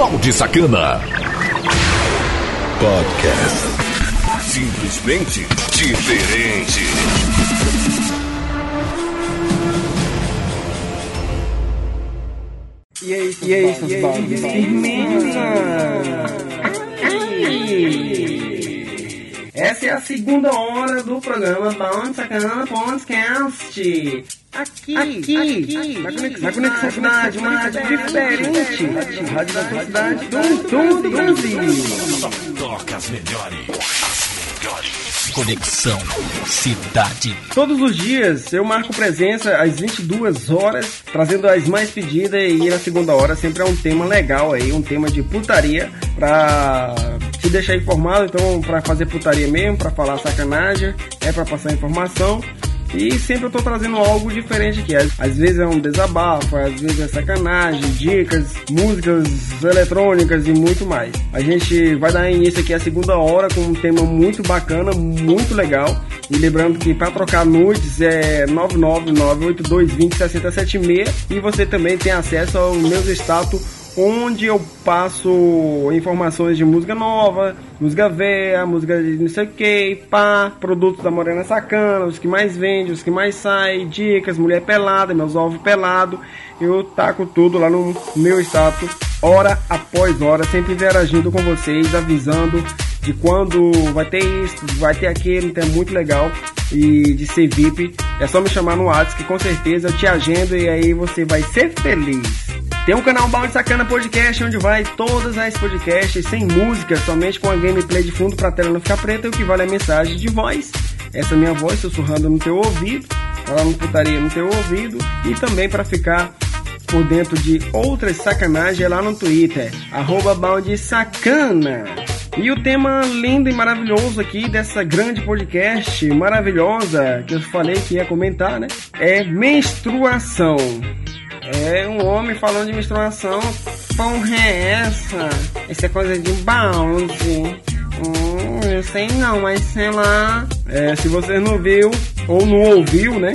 Balde Sacana. Podcast. Simplesmente diferente. E aí, e aí, seus baldes? Firmeza! Essa é a segunda hora do programa Balde Sacana Podcast. Aqui, aqui, aqui, na Conexão, na conexão Cidade, uma rádio diferente. Rádio da sua cidade, do todo o Brasil. Toca as melhores. As melhores. Conexão Cidade. Todos os dias eu marco presença às 22 horas, trazendo as mais pedidas e na segunda hora sempre é um tema legal aí, um tema de putaria pra te deixar informado, então pra fazer putaria mesmo, pra falar sacanagem, é pra passar informação. E sempre eu tô trazendo algo diferente aqui. Às, vezes é um desabafo, às vezes é sacanagem, dicas, músicas eletrônicas e muito mais. A gente vai dar início aqui a segunda hora com um tema muito bacana, muito legal. E lembrando que para trocar nudes é 99982206076 e você também tem acesso ao meu status onde eu passo informações de música nova, música velha, música de não sei o que, pá, produtos da Morena Sacana, os que mais vende, os que mais sai, dicas, mulher pelada, meus ovos pelados. Eu taco tudo lá no meu status, hora após hora, sempre interagindo com vocês, avisando de quando vai ter isso, vai ter aquilo, então é muito legal. E de ser VIP, é só me chamar no WhatsApp que com certeza eu te agendo e aí você vai ser feliz. Tem um canal Balde Sacana Podcast onde vai todas as podcasts sem música, somente com a gameplay de fundo pra tela não ficar preta o que vale é a mensagem de voz. Essa minha voz sussurrando no teu ouvido, falando putaria no teu ouvido e também para ficar por dentro de outras sacanagens lá no Twitter, arroba balde sacana. E o tema lindo e maravilhoso aqui dessa grande podcast maravilhosa que eu falei que ia comentar, né? É menstruação. É um homem falando de menstruação. Porra é essa? Essa é coisa de balde. Hum, eu sei não, mas sei lá. É, se você não viu ou não ouviu, né?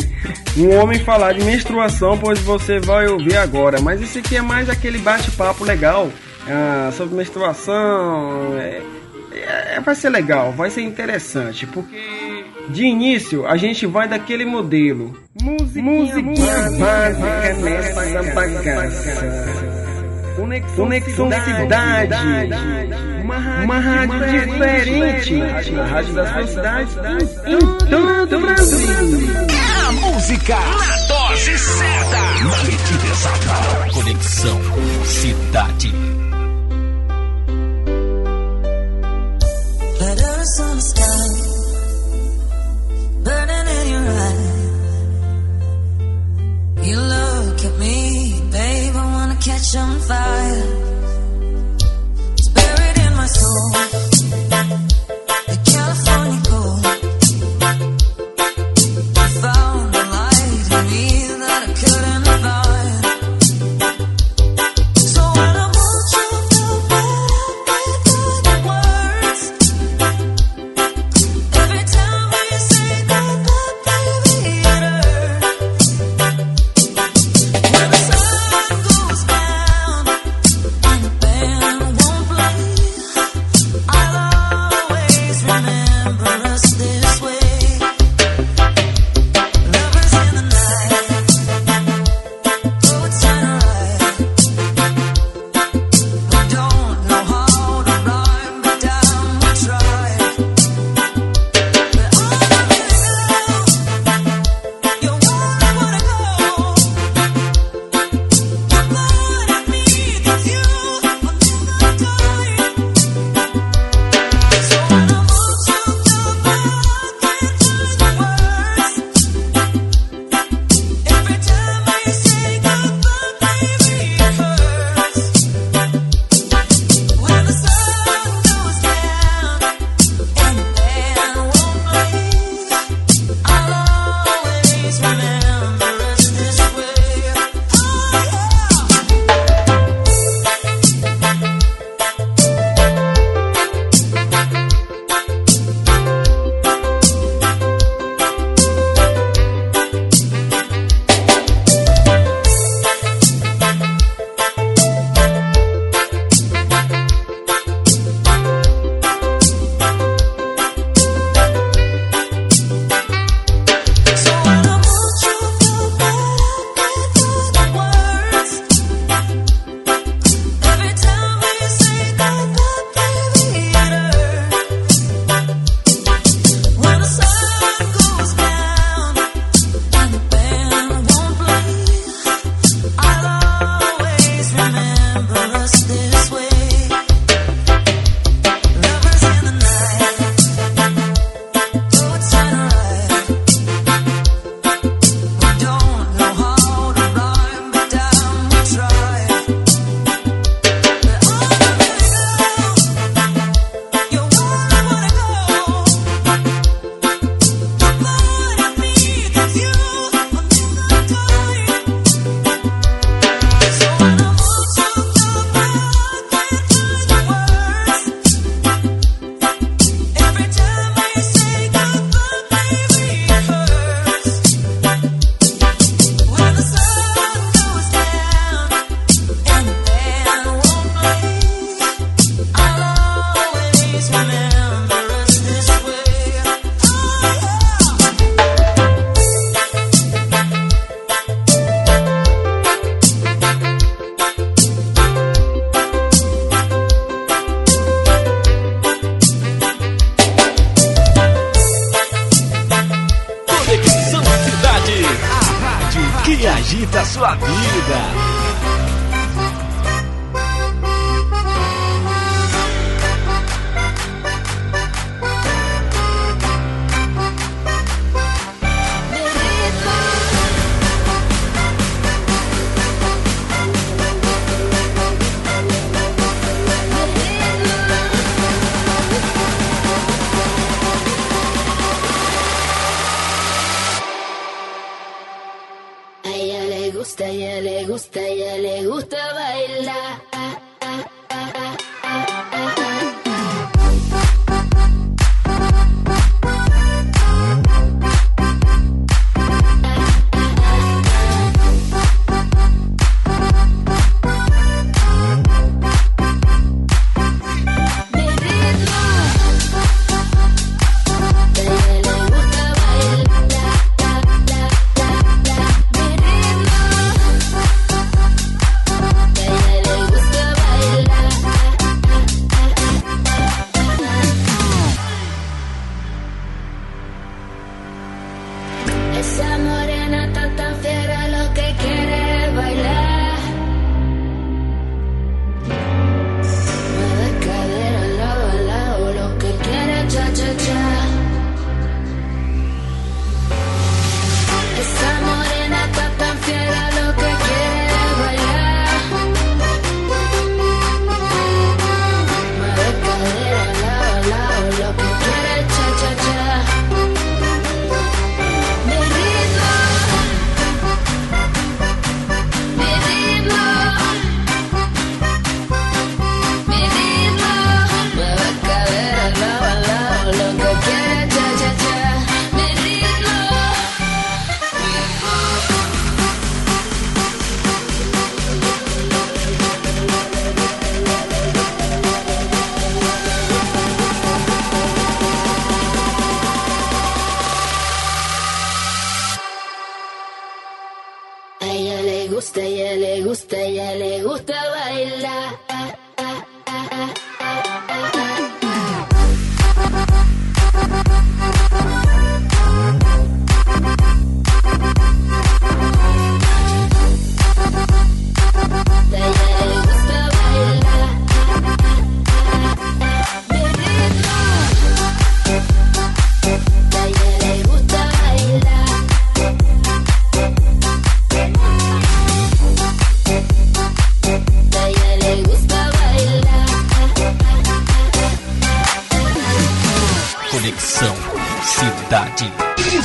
Um homem falar de menstruação, pois você vai ouvir agora. Mas isso aqui é mais aquele bate-papo legal ah, sobre menstruação. É, é, vai ser legal, vai ser interessante, porque de início a gente vai daquele modelo. Musiquinha, Musiquinha básica nessa bagaça. Conexão, Conexão Cidade. Uma rádio, uma rádio diferente. A rádio da sua cidade em todo o Brasil. A música na dose certa. Na medida exata. Conexão Cidade. You look at me, babe, I wanna catch on fire.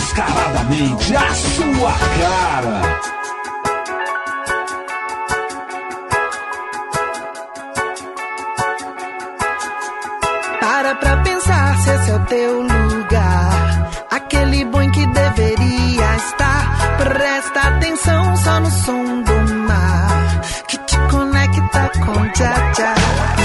descaradamente a sua cara. Para pra pensar se esse é o teu lugar. Aquele bom que deveria estar. Presta atenção só no som do mar. Que te conecta com tchá.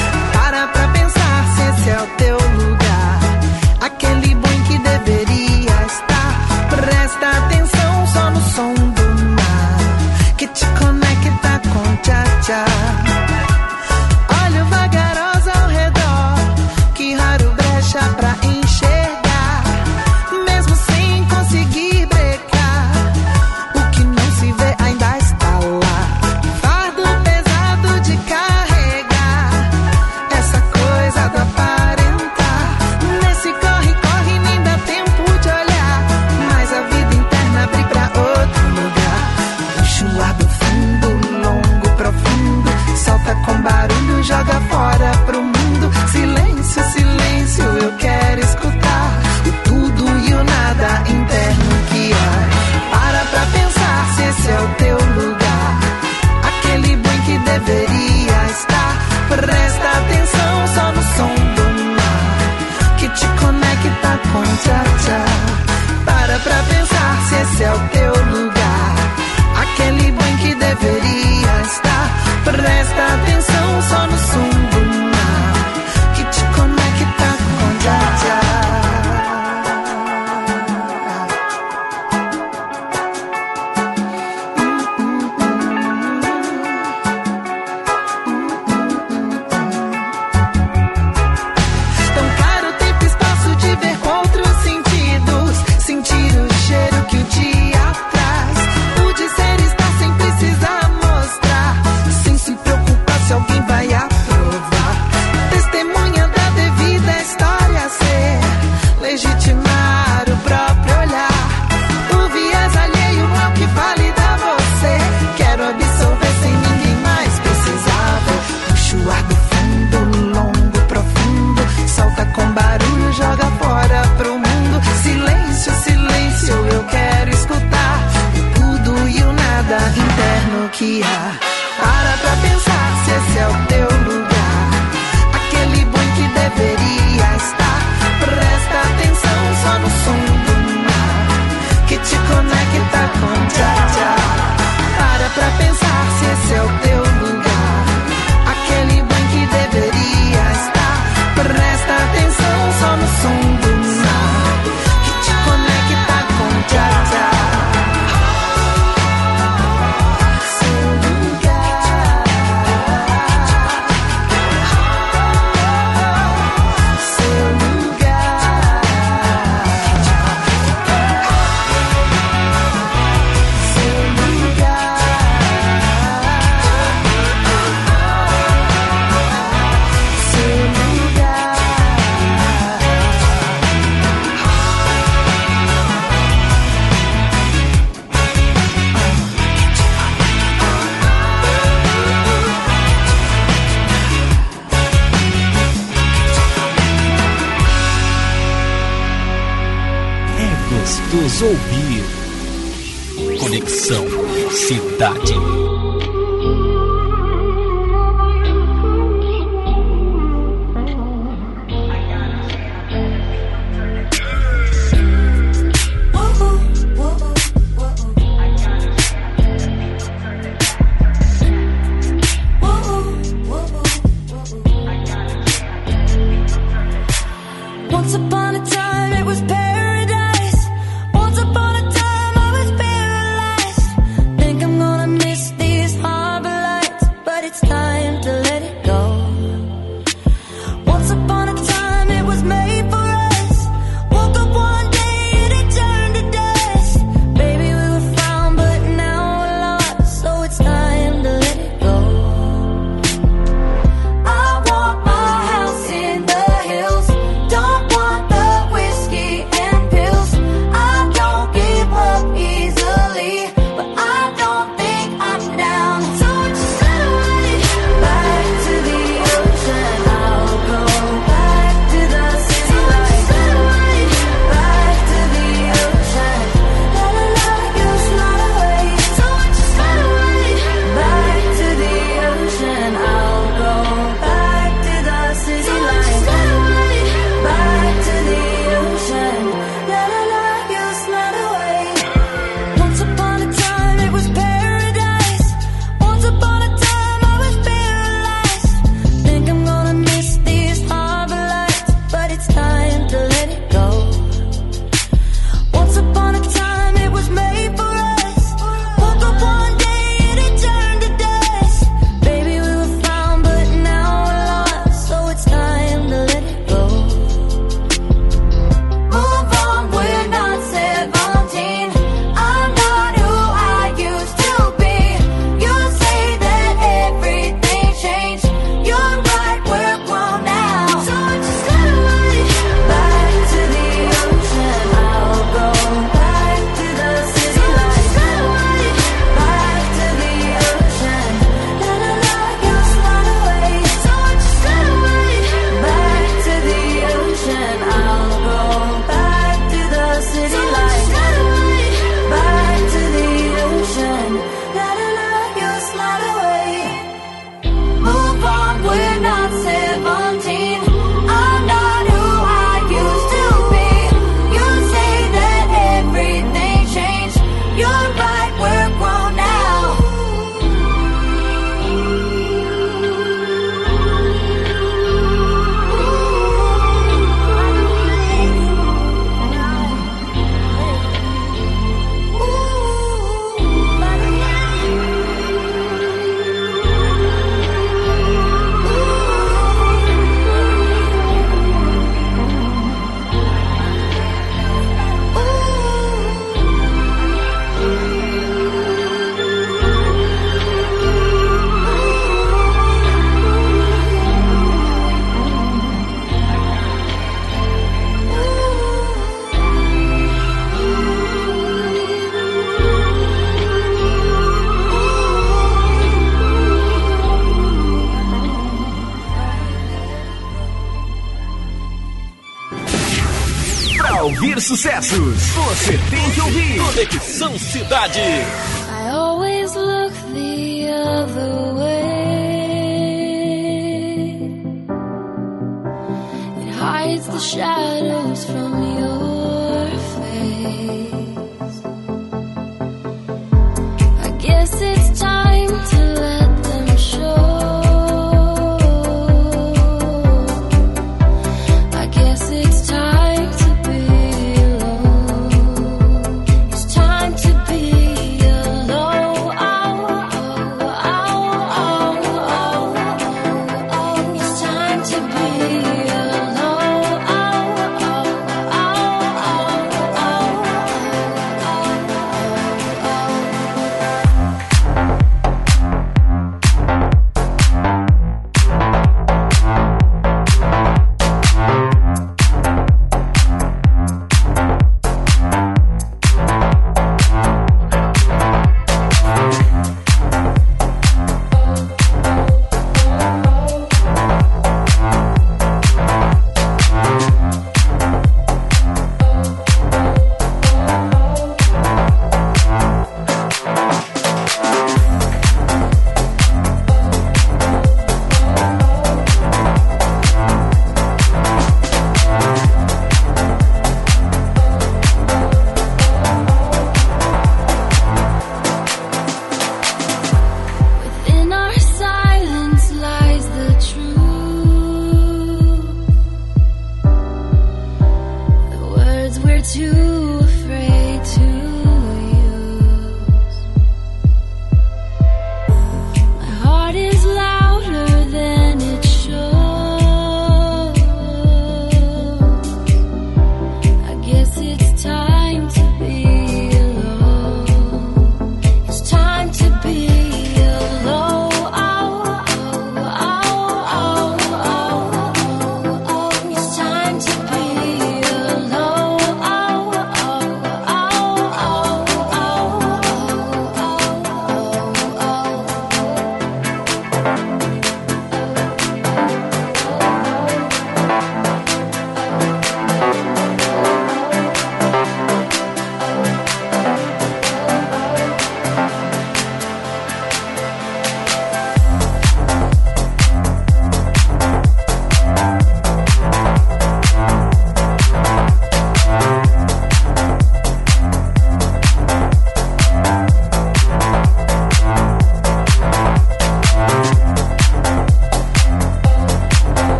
Presta atenção só no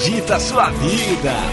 agita a sua vida.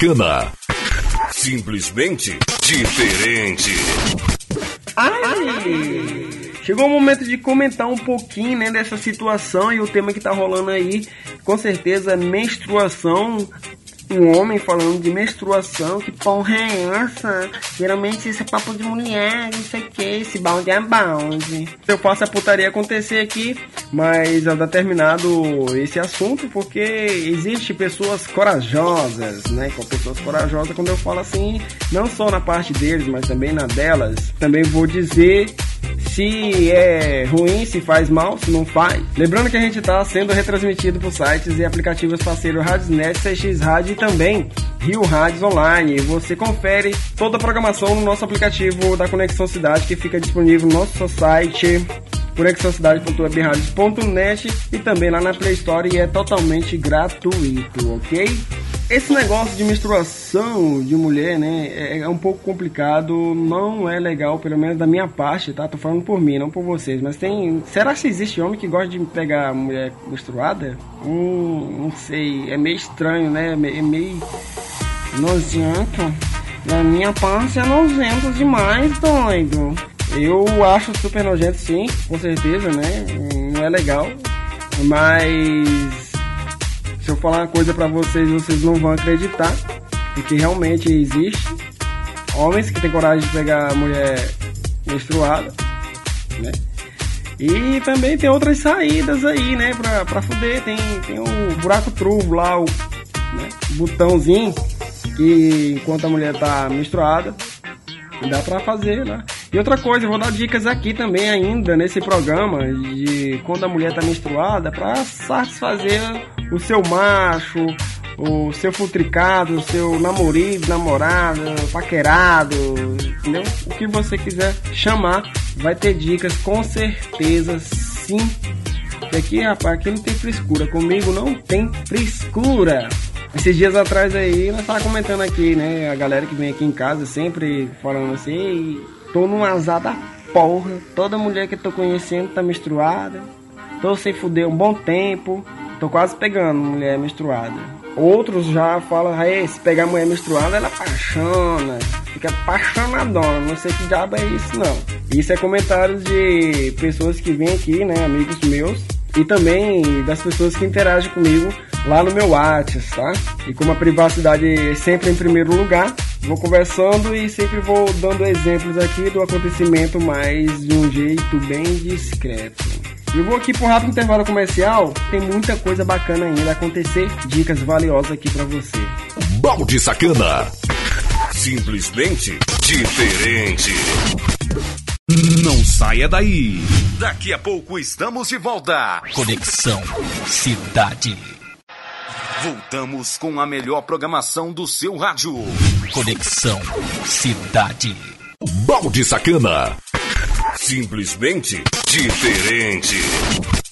Balde Sacana. Simplesmente diferente. Ai! Chegou o momento de comentar um pouquinho né, dessa situação e o tema que tá rolando aí, com certeza, menstruação. Um homem falando de menstruação, que porra é essa? Geralmente isso é papo de mulher, não sei o que, esse balde é balde. Eu faço a putaria acontecer aqui, mas eu dar terminado esse assunto, porque existe pessoas corajosas, né? Com pessoas corajosas, quando eu falo assim, não só na parte deles, mas também na delas. Também vou dizer se é ruim, se faz mal, se não faz. Lembrando que a gente está sendo retransmitido por sites e aplicativos parceiros Radiosnet, CX Rádio e também Rio Rádios Online. Você confere toda a programação no nosso aplicativo da Conexão Cidade que fica disponível no nosso site conexãocidade.webradios.net e também lá na Play Store e é totalmente gratuito, ok? Esse negócio de menstruação de mulher, né, é, é um pouco complicado, não é legal, pelo menos da minha parte, tá? Tô falando por mim, não por vocês, mas tem... Será que existe homem que gosta de pegar mulher menstruada? Hum, não sei, é meio estranho, né? É meio, é nojento. Da minha parte é nojento demais, doido. Eu acho super nojento, sim, com certeza, né? Não é legal, mas se eu falar uma coisa pra vocês, vocês não vão acreditar, porque realmente existe homens que têm coragem de pegar mulher menstruada, né? E também tem outras saídas aí, né, pra, pra fuder. Tem, tem o buraco truvo lá, o né, botãozinho, que enquanto a mulher tá menstruada, dá pra fazer, né? E outra coisa, eu vou dar dicas aqui também ainda nesse programa de quando a mulher tá menstruada para satisfazer o seu macho, o seu futricado, o seu namorido, namorado, paquerado, entendeu? O que você quiser chamar, vai ter dicas com certeza sim. E aqui, rapaz, aqui não tem frescura. Comigo não tem frescura. Esses dias atrás aí, nós tava comentando aqui, né? A galera que vem aqui em casa sempre falando assim, "Ei, tô num azar da porra. Toda mulher que eu tô conhecendo tá menstruada. Tô sem fuder um bom tempo. Tô quase pegando mulher menstruada. Outros já falam, "Ei, se pegar mulher menstruada, ela apaixona. Fica apaixonadona. Não sei que diabo é isso, não. Isso é comentários de pessoas que vêm aqui, né? Amigos meus. E também das pessoas que interagem comigo lá no meu WhatsApp, tá? E como a privacidade é sempre em primeiro lugar, vou conversando e sempre vou dando exemplos aqui do acontecimento, mas de um jeito bem discreto. Eu vou aqui por rápido intervalo comercial, tem muita coisa bacana ainda a acontecer, dicas valiosas aqui pra você. Balde Sacana. Simplesmente diferente. Não saia daí. Daqui a pouco estamos de volta. Conexão Cidade. Voltamos com a melhor programação do seu rádio. Conexão Cidade. Balde Sacana. Simplesmente diferente.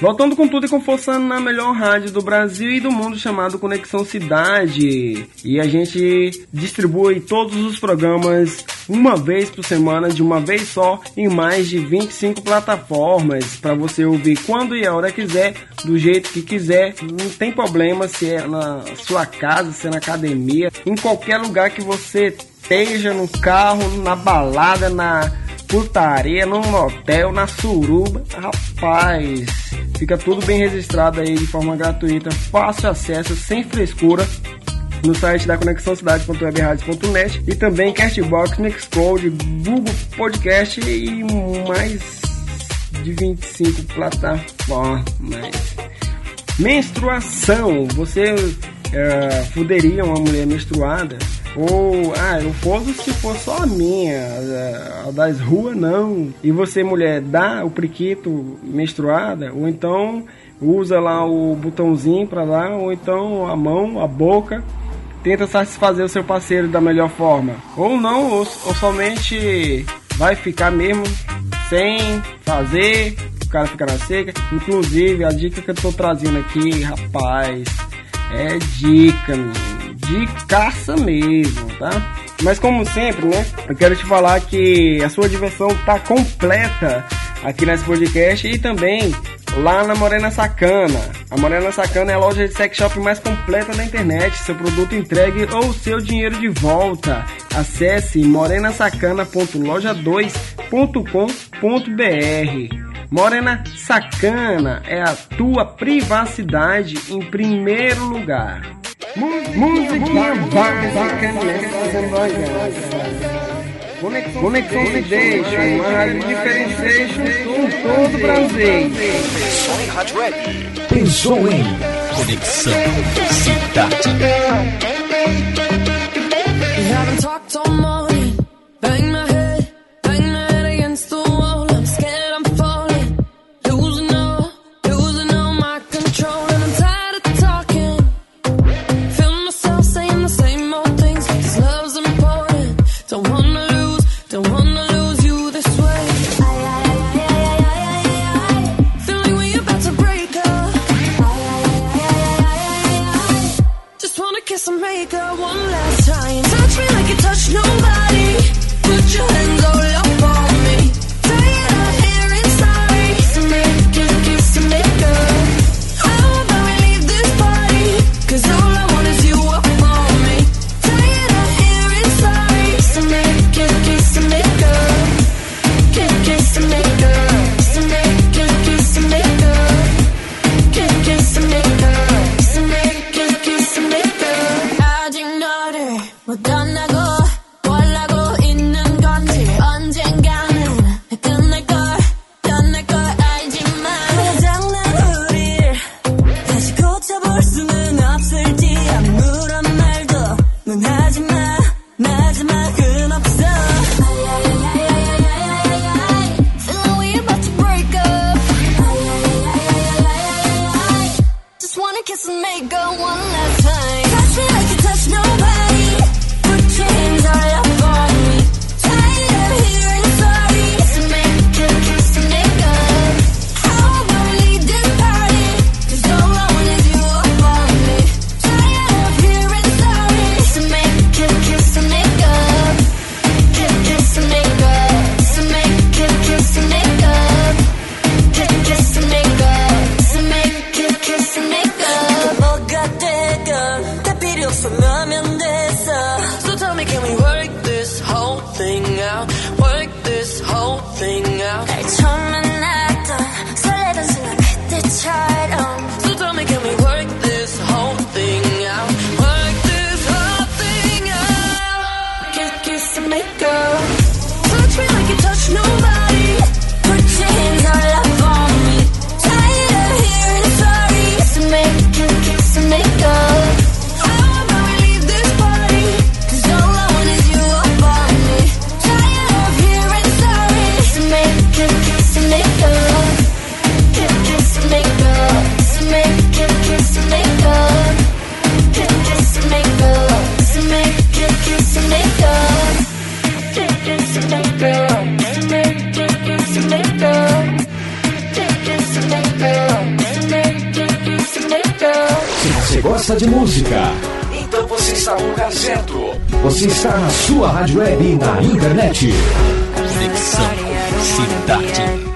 Voltando com tudo e com força na melhor rádio do Brasil e do mundo chamado Conexão Cidade. E a gente distribui todos os programas uma vez por semana, de uma vez só, em mais de 25 plataformas, para você ouvir quando e a hora quiser, do jeito que quiser. Não tem problema se é na sua casa, se é na academia, em qualquer lugar que você esteja, no carro, na balada, na putaria, num motel, na suruba. Rapaz, fica tudo bem registrado aí de forma gratuita, fácil acesso, sem frescura. No site da conexãocidade.webradios.net e também Castbox, Mixcloud, Google Podcast e mais de 25 plataformas. Menstruação. Você é, fuderia uma mulher menstruada? Ou, ah, eu posso se for só a minha, a, das ruas não. E você, mulher, dá o priquito menstruada, ou então usa lá o botãozinho para lá, ou então a mão, a boca tenta satisfazer o seu parceiro da melhor forma. Ou não, ou, ou, somente vai ficar mesmo sem fazer, o cara ficar na seca. Inclusive, a dica que eu tô trazendo aqui, rapaz, é dica, menino de caça mesmo, tá? Mas como sempre, né? Eu quero te falar que a sua diversão tá completa aqui nesse podcast e também lá na Morena Sacana. A Morena Sacana é a loja de sex shop mais completa da internet. Seu produto entregue ou seu dinheiro de volta. Acesse morenasacana.loja2.com.br. Morena Sacana é a tua privacidade em primeiro lugar. Música básica nessa noiada. Conexão se deixa, uma rádio diferenciation com todo o Brasil. Pensou em Conexão Cidade. gosta de música. Então você está no lugar certo. Você está na sua rádio web e na internet. Conexão Cidade.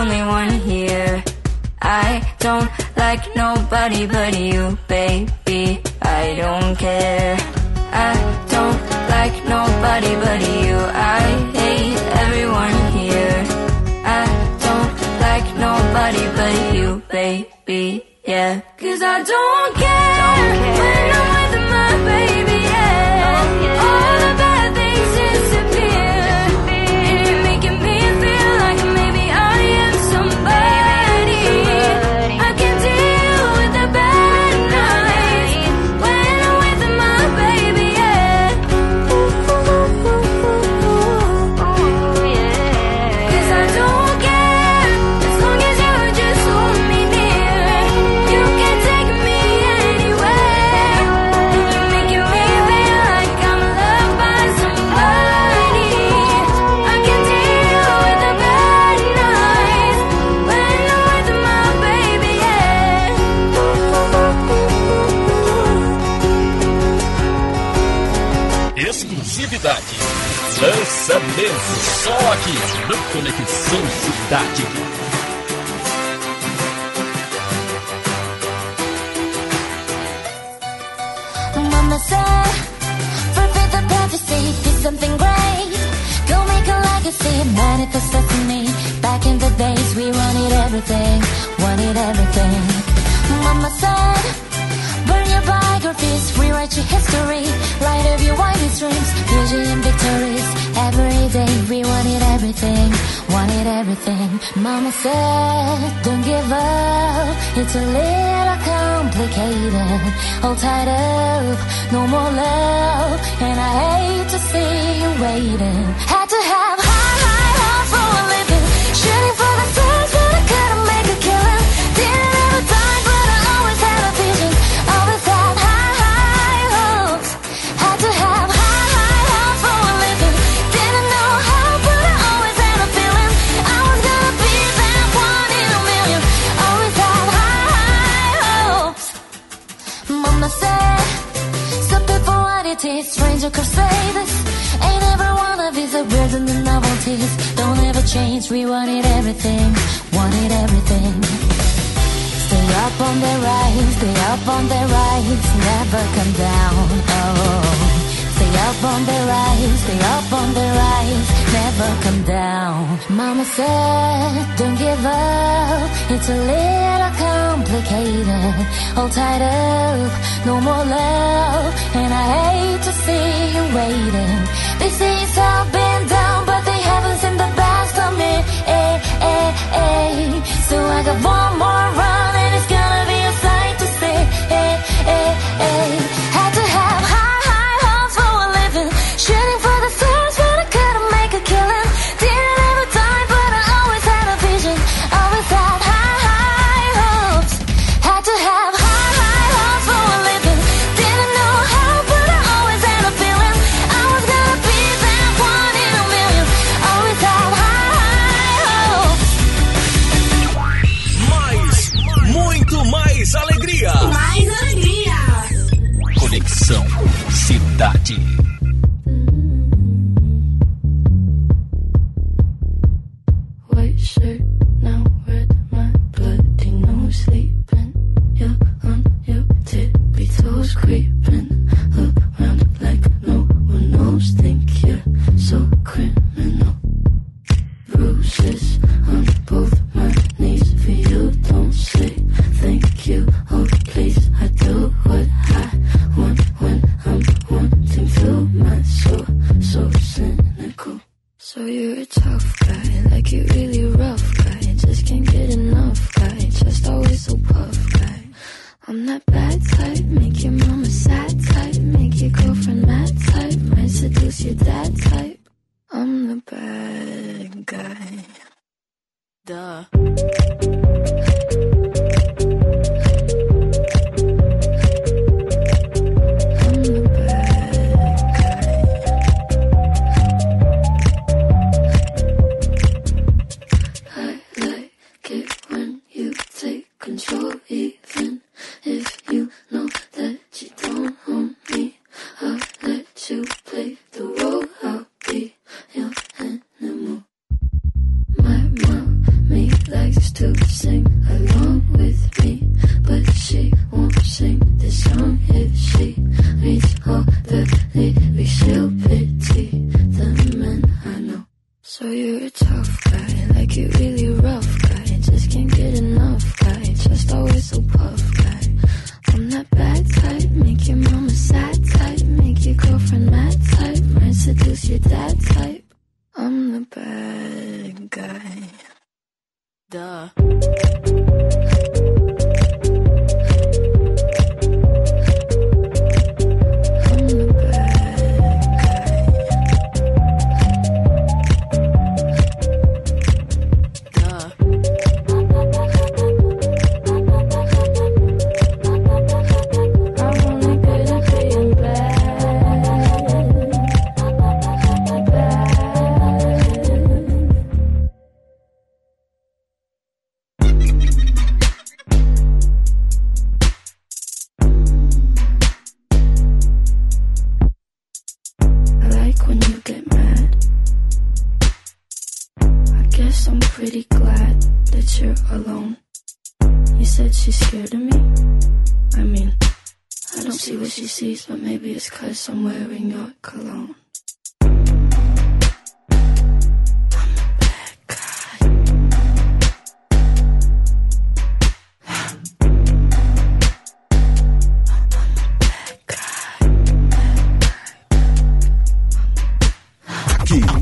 only one here. I don't like nobody but you. cidade. Lançamento só aqui no Conexão Cidade. Mama said, fulfill the prophecy, Do something great. Go make a legacy, manifest that for me. Back in the days, we wanted everything, wanted everything. Mama said take your rewrite your history, light of your wildest dreams, vision victories. Every day we wanted everything, wanted everything. Mama said, don't give up, it's a little complicated. All tied up, no more love, and I hate to see you waiting. Had to have. could say this. Ain't every one of these the burden the novelties. Don't ever change, we wanted everything Wanted everything. Stay up on the rise, stay up on the rise Never come down, oh. Stay up on the rise, stay up on the rise Never come down. Mama said, don't give up It's a little complicated, all tied up, no more love, and I hate to see you waiting. They say it's all been down, but they haven't seen the best of me. Eh, eh, eh. So I got one more run. go that type, might seduce you that type. I'm the bad guy. Duh. see what she sees, but maybe it's cause I'm wearing your cologne.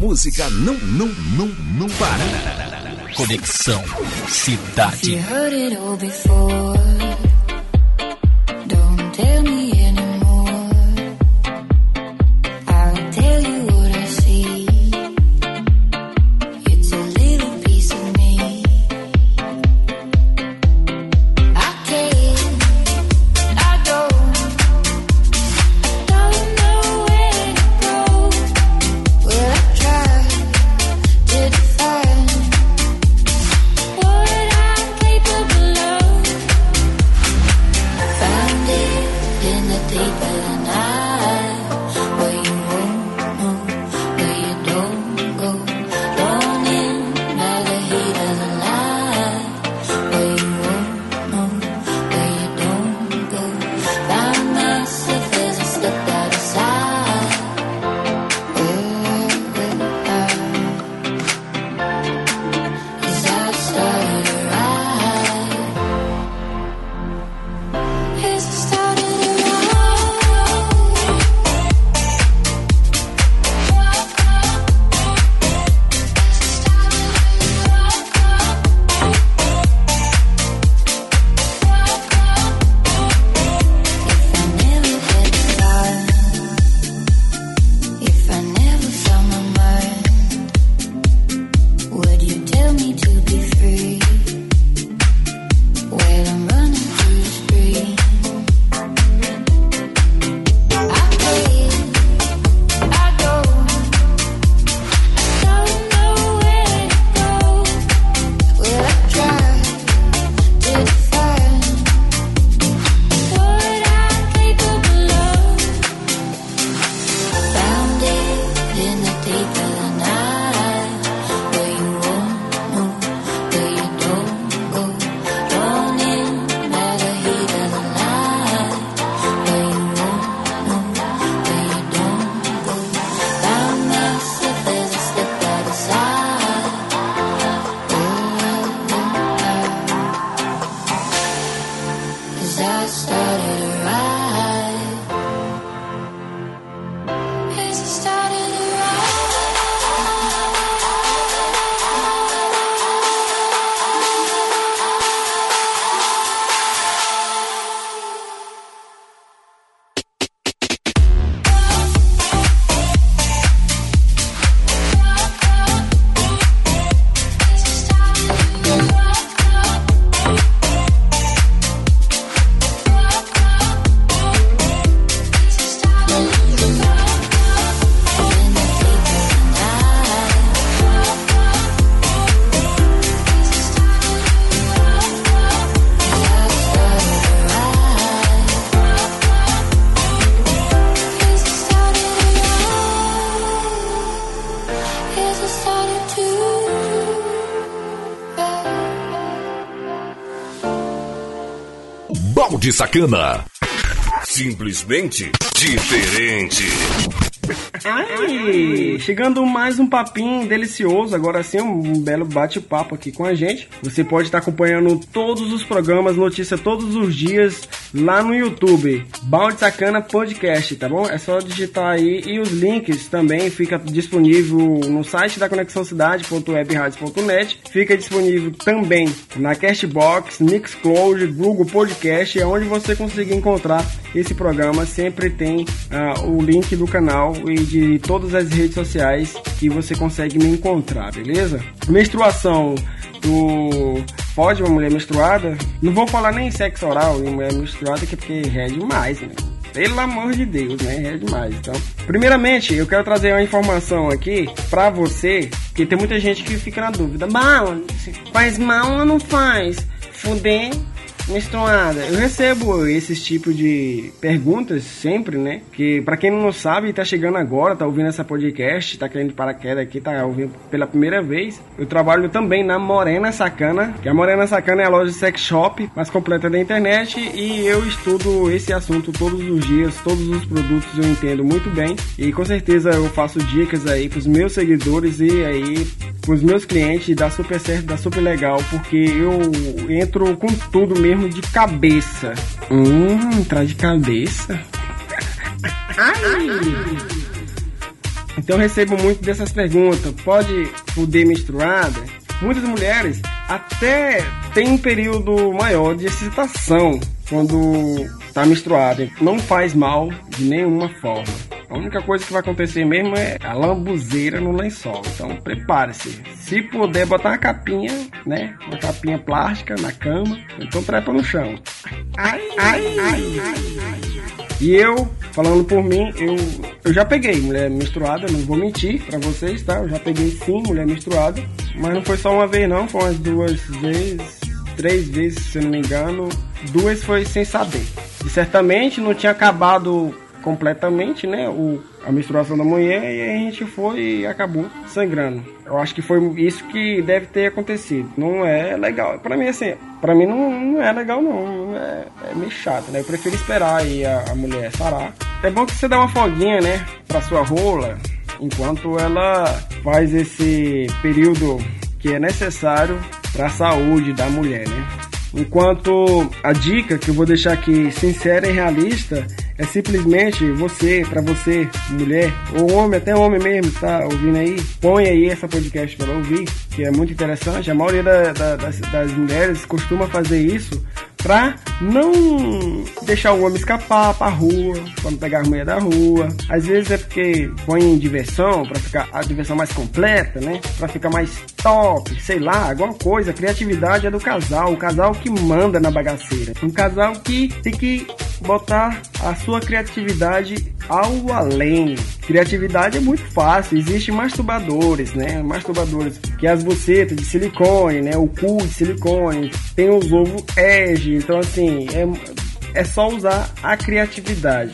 música não, não, não, não para. Conexão Cidade. Balde Sacana. Simplesmente diferente. Ai, chegando mais um papinho delicioso, agora sim um belo bate-papo aqui com a gente. Você pode estar acompanhando todos os programas, notícia todos os dias lá no YouTube, Balde Sacana Podcast, tá bom? É só digitar aí e os links também fica disponível no site da Conexão Cidade.webradios.net, fica disponível também na Castbox, Mixcloud, Google Podcast, é onde você conseguir encontrar esse programa, sempre tem ah, o link do canal e de todas as redes sociais que você consegue me encontrar, beleza? Menstruação do pode uma mulher menstruada? Não vou falar nem sexo oral em mulher menstruada, que é porque é demais, né? Pelo amor de Deus, né? É demais. Então, primeiramente, eu quero trazer uma informação aqui pra você, que tem muita gente que fica na dúvida. Mal, faz mal ou não faz? Fuder menstruada. Eu recebo esses tipos de perguntas sempre, né? Que para quem não sabe, tá chegando agora, tá ouvindo essa podcast, tá querendo paraquedas aqui, tá ouvindo pela primeira vez. Eu trabalho também na Morena Sacana, que a Morena Sacana é a loja de sex shop mais completa da internet e eu estudo esse assunto todos os dias, todos os produtos eu entendo muito bem e com certeza eu faço dicas aí pros meus seguidores e aí pros meus clientes, dá super certo, dá super legal, porque eu entro com tudo mesmo de cabeça. Hum, entrar de cabeça. Então eu recebo muito dessas perguntas. Pode fuder menstruada? Muitas mulheres até tem um período maior de excitação quando tá menstruada. Não faz mal de nenhuma forma. A única coisa que vai acontecer mesmo é a lambuzeira no lençol. Então prepare-se. Se puder botar uma capinha, né? Uma capinha plástica na cama, então trepa no chão. Ai, ai, ai, ai. E eu, falando por mim, eu, eu já peguei mulher menstruada, não vou mentir pra vocês, tá? Eu já peguei sim mulher menstruada, mas não foi só uma vez não, foi umas duas vezes, três vezes, se eu não me engano. Duas foi sem saber. E certamente não tinha acabado completamente, né, o, a menstruação da mulher e a gente foi e acabou sangrando. Eu acho que foi isso que deve ter acontecido. Não é legal. Pra mim, assim, pra mim não, não é legal não. É, é meio chato, né? Eu prefiro esperar aí a, a mulher sarar. É bom que você dá uma folguinha, né, pra sua rola, enquanto ela faz esse período que é necessário para a saúde da mulher, né? Enquanto a dica que eu vou deixar aqui sincera e realista é simplesmente você, para você, mulher, ou homem, até homem mesmo, tá ouvindo aí, põe aí essa podcast para ouvir, que é muito interessante. A maioria da- da- das, das mulheres costuma fazer isso pra não deixar o homem escapar pra rua, pra não pegar a mulher da rua. Às vezes é porque põe em diversão, pra ficar a diversão mais completa, né? Pra ficar mais top, sei lá, alguma coisa. A criatividade é do casal, o casal que manda na bagaceira. Um casal que tem que botar a sua criatividade ao além. Criatividade é muito fácil, existem masturbadores, né? Masturbadores que é as bucetas de silicone, né? O cu de silicone, tem os ovos edge, então assim, é, é só usar a criatividade.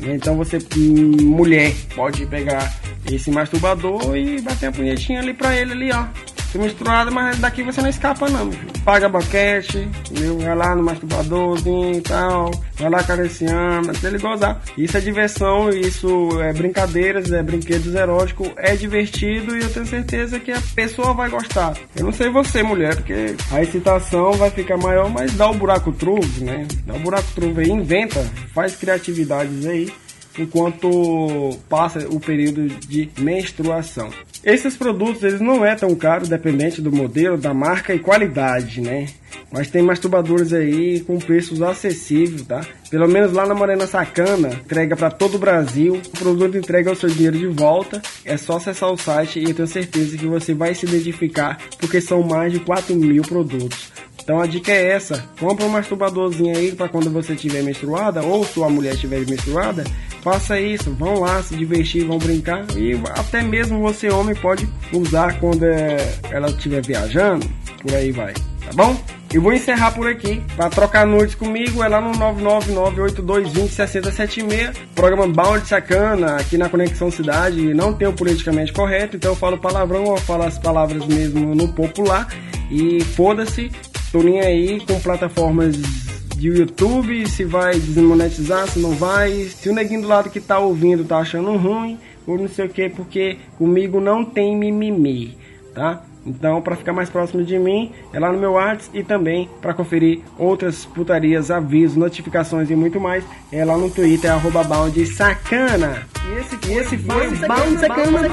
né? Então você, hum, mulher, pode pegar esse masturbador e bater a punhetinha ali pra ele ali, ó. Tô misturado, mas daqui você não escapa não. Paga entendeu? vai lá no masturbadorzinho e tal, vai lá acariciando, até ele gozar. Isso é diversão, isso é brincadeiras, é brinquedos eróticos, é divertido e eu tenho certeza que a pessoa vai gostar. Eu não sei você, mulher, porque a excitação vai ficar maior, mas dá o buraco truvo, né? Dá o buraco truvo aí, inventa, faz criatividades aí enquanto passa o período de menstruação. Esses produtos eles não é tão caro, dependente do modelo, da marca e qualidade, né? Mas tem masturbadores aí com preços acessíveis, tá? Pelo menos lá na Morena Sacana, entrega para todo o Brasil. O produto entrega o seu dinheiro de volta. É só acessar o site e eu tenho certeza que você vai se identificar, porque são mais de 4 mil produtos. Então a dica é essa: compra um masturbadorzinho aí para quando você estiver menstruada ou sua mulher estiver menstruada, faça isso. Vão lá se divertir, vão brincar e até mesmo você homem pode usar quando é, ela estiver viajando, por aí vai, tá bom? Eu vou encerrar por aqui. Para trocar nudes comigo é lá no 99982206076. Programa Bound Sacana aqui na Conexão Cidade. Não tem o politicamente correto, então eu falo palavrão eu falo as palavras mesmo no popular. E foda-se, tô nem aí com plataformas de YouTube, se vai desmonetizar, se não vai. Se o neguinho do lado que tá ouvindo tá achando ruim, ou não sei o que, porque comigo não tem mimimi, tá? Então, para ficar mais próximo de mim, é lá no meu WhatsApp e também para conferir outras putarias, avisos, notificações e muito mais, é lá no Twitter, arroba Bound Sacana. E esse, e esse foi o Bound Sacana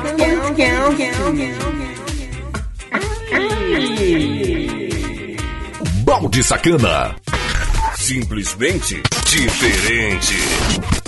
Balde Sacana. Simplesmente diferente.